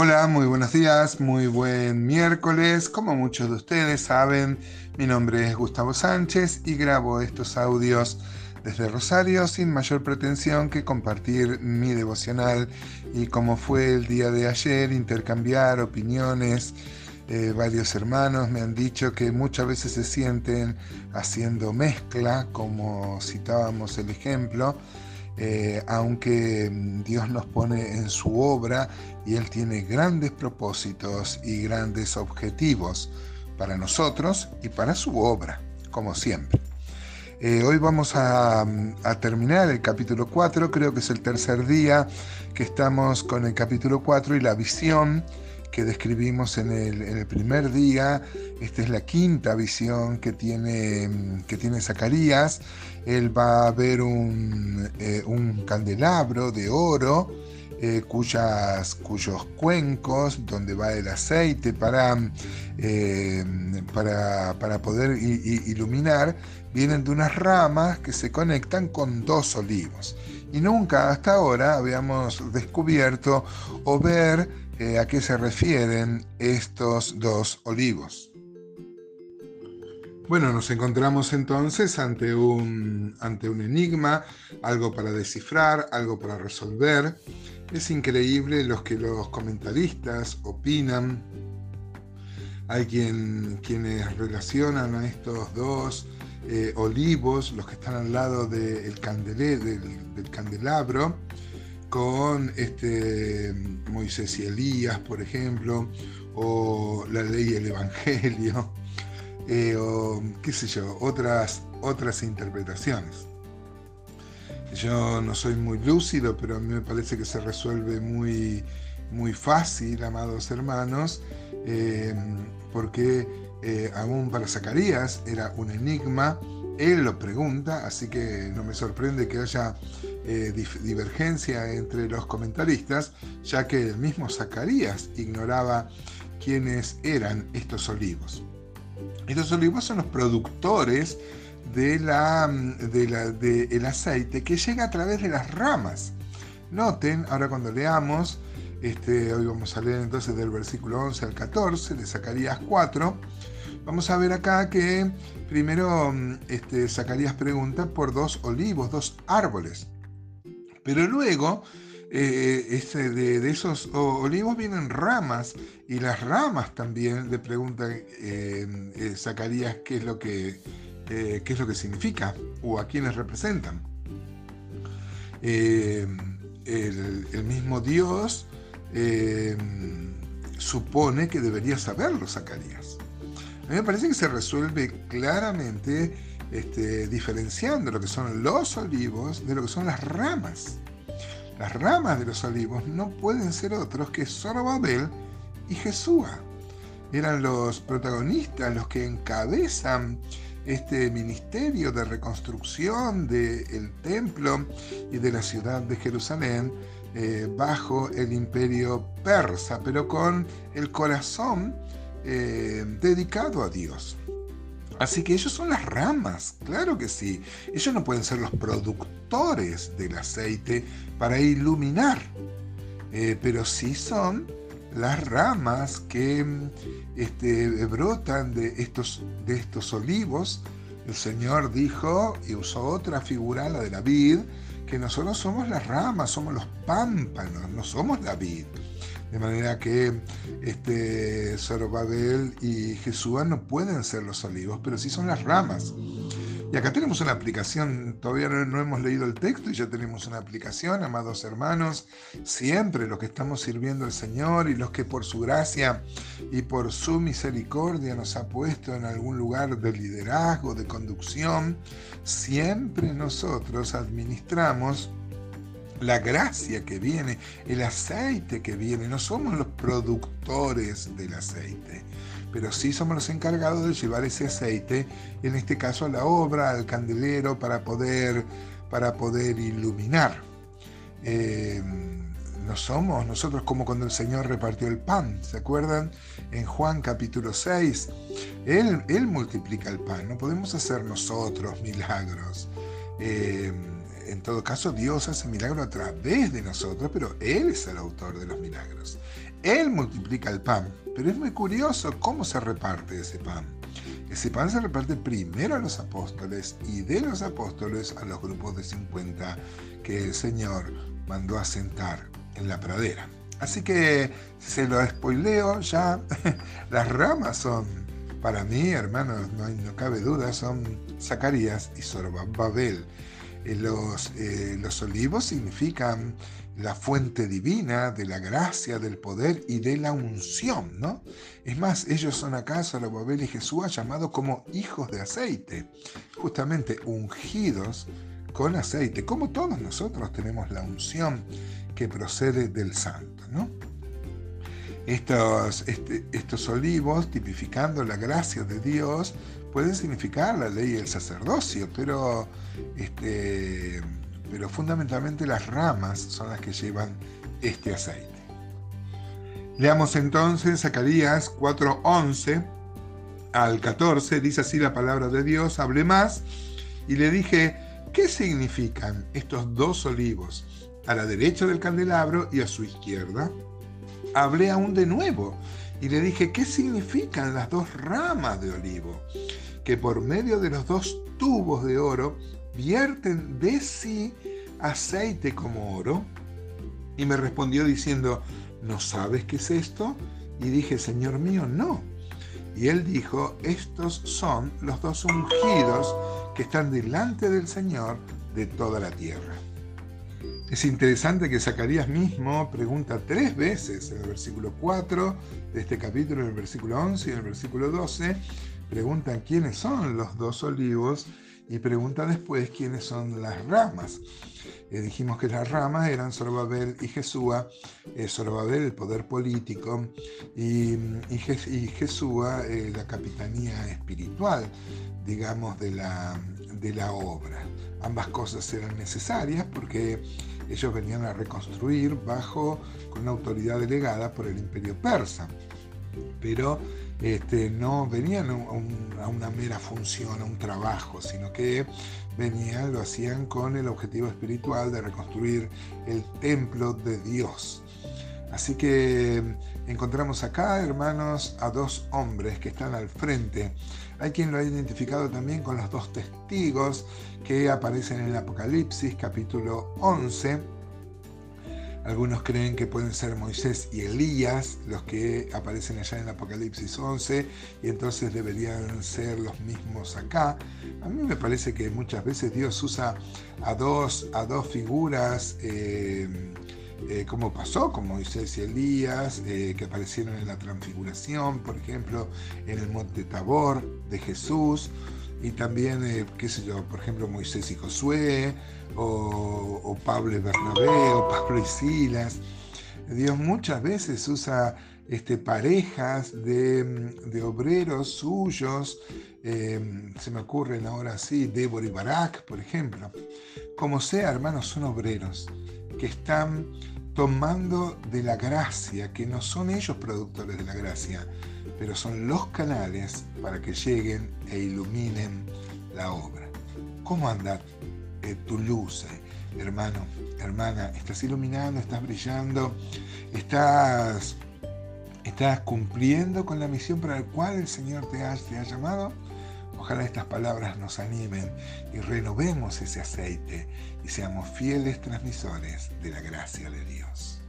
Hola, muy buenos días, muy buen miércoles. Como muchos de ustedes saben, mi nombre es Gustavo Sánchez y grabo estos audios desde Rosario sin mayor pretensión que compartir mi devocional y como fue el día de ayer, intercambiar opiniones. Eh, varios hermanos me han dicho que muchas veces se sienten haciendo mezcla, como citábamos el ejemplo, eh, aunque mm, Dios nos pone en su obra y Él tiene grandes propósitos y grandes objetivos para nosotros y para su obra, como siempre. Eh, hoy vamos a, mm, a, terminar el capítulo 4, creo que es el tercer día que estamos con el capítulo 4 y la visión que describimos en el, primer día. Esta es la quinta visión que tiene, que tiene Zacarías. Él va a ver un, eh, candelabro de oro. Eh, cuyas, cuyos cuencos, donde va el aceite para, eh, para, para, poder iluminar, vienen de unas ramas que se conectan con dos olivos. Y nunca hasta ahora habíamos descubierto o ver a qué se refieren estos dos olivos. Bueno, nos encontramos entonces ante un, ante un enigma, algo para descifrar, algo para resolver. Es increíble los que los comentaristas opinan. Hay quien, quienes relacionan a estos dos eh, olivos, los que están al lado del, del candelabro, con este, Moisés y Elías, por ejemplo, o la ley y el Evangelio, eh, o qué sé yo, otras, otras interpretaciones. Yo no soy muy lúcido, pero a mí me parece que se resuelve muy, muy fácil, amados hermanos, eh, porque eh, aún para Zacarías era un enigma, él lo pregunta, así que no me sorprende que haya eh, divergencia entre los comentaristas, ya que el mismo Zacarías ignoraba quiénes eran estos olivos. Estos olivos son los productores de la, del aceite que llega a través de las ramas. Noten, ahora cuando leamos, este, hoy vamos a leer entonces del versículo 11 al 14 de Zacarías 4, vamos a ver acá que primero este, Zacarías pregunta por dos olivos, dos árboles. Pero luego eh, de, esos olivos vienen ramas y las ramas también le preguntan eh, eh, Zacarías qué es lo que qué es lo que significa o a quiénes representan. El, el, mismo Dios supone que debería saberlo Zacarías. A mí me parece que se resuelve claramente este, diferenciando lo que son los olivos de lo que son las ramas. Las ramas de los olivos no pueden ser otros que Zorobabel y Jesúa. Eran los protagonistas, los que encabezan este ministerio de reconstrucción del templo y de la ciudad de Jerusalén eh, bajo el imperio persa, pero con el corazón eh, dedicado a Dios. Así que ellos son las ramas, claro que sí. Ellos no pueden ser los productores del aceite para iluminar, eh, pero sí son las ramas que este, brotan de estos, de estos olivos. El Señor dijo, y usó otra figura, la de la vid, que nosotros somos las ramas, somos los pámpanos, no somos la vid. De manera que este, Zorobabel y Jesús no pueden ser los olivos, pero sí son las ramas. Y acá tenemos una aplicación, todavía no, hemos leído el texto y ya tenemos una aplicación, amados hermanos, siempre los que estamos sirviendo al Señor y los que por su gracia y por su misericordia nos ha puesto en algún lugar de liderazgo, de conducción, siempre nosotros administramos la gracia que viene, el aceite que viene. No somos los productores del aceite, pero sí somos los encargados de llevar ese aceite, en este caso a la obra, al candelero, para poder, para poder iluminar. Eh, no somos nosotros como cuando el Señor repartió el pan, ¿se acuerdan? En Juan capítulo 6, Él, él multiplica el pan, no podemos hacer nosotros milagros. Eh, en todo caso Dios hace milagro a través de nosotros, pero Él es el autor de los milagros. Él multiplica el pan, pero es muy curioso cómo se reparte ese pan. Ese pan se reparte primero a los apóstoles y de los apóstoles a los grupos de 50 que el Señor mandó a sentar en la pradera. Así que se lo spoileo ya, las ramas son, para mí, hermanos, no, no cabe duda, son Zacarías y Zorobabel. Eh, los, eh, los olivos significan la fuente divina de la gracia, del poder y de la unción, ¿no? Es más, ellos son acaso, Zorobabel y Jesús, llamados como hijos de aceite, justamente ungidos con aceite, como todos nosotros tenemos la unción que procede del santo, ¿no? Estos, este, estos olivos, tipificando la gracia de Dios, pueden significar la ley y el sacerdocio, pero, este, pero fundamentalmente las ramas son las que llevan este aceite. Leamos entonces Zacarías 4:11 al 14, dice así la palabra de Dios, hablé más y le dije, ¿qué significan estos dos olivos a la derecha del candelabro y a su izquierda? Hablé aún de nuevo y le dije, ¿qué significan las dos ramas de olivo? Que por medio de los dos tubos de oro vierten de sí aceite como oro. Y me respondió diciendo, ¿no sabes qué es esto? Y dije, Señor mío, no. Y él dijo, estos son los dos ungidos que están delante del Señor de toda la tierra. Es interesante que Zacarías mismo pregunta tres veces en el versículo 4 de este capítulo, en el versículo 11 y en el versículo 12, preguntan quiénes son los dos olivos y pregunta después quiénes son las ramas. Eh, dijimos que las ramas eran Zorobabel y Jesúa, eh, el poder político y, y, Jesúa eh, la capitanía espiritual, digamos, de la, de la obra. Ambas cosas eran necesarias porque ellos venían a reconstruir bajo con una autoridad delegada por el imperio persa. Pero este, no venían a, una mera función, a un trabajo, sino que venían, lo hacían con el objetivo espiritual de reconstruir el templo de Dios. Así que encontramos acá, hermanos, a dos hombres que están al frente. Hay quien lo ha identificado también con los dos testigos que aparecen en el Apocalipsis capítulo 11. Algunos creen que pueden ser Moisés y Elías los que aparecen allá en el Apocalipsis 11 y entonces deberían ser los mismos acá. A mí me parece que muchas veces Dios usa a dos, a dos figuras. Eh, eh, como pasó con Moisés y Elías, eh, que aparecieron en la transfiguración, por ejemplo, en el monte Tabor de Jesús, y también, eh, qué sé yo, por ejemplo, Moisés y Josué, o, Pablo y Bernabé, o Pablo y Silas. Dios muchas veces usa este, parejas de, de obreros suyos, se me ocurren ahora sí, Débora y Barak, por ejemplo. Como sea, hermanos, son obreros que están tomando de la gracia, que no son ellos productores de la gracia, pero son los canales para que lleguen e iluminen la obra. ¿Cómo anda eh, tu luz, hermano, hermana? ¿Estás iluminando, estás brillando, estás, estás cumpliendo con la misión para la cual el Señor te ha, te ha llamado? Ojalá estas palabras nos animen y renovemos ese aceite y seamos fieles transmisores de la gracia de Dios.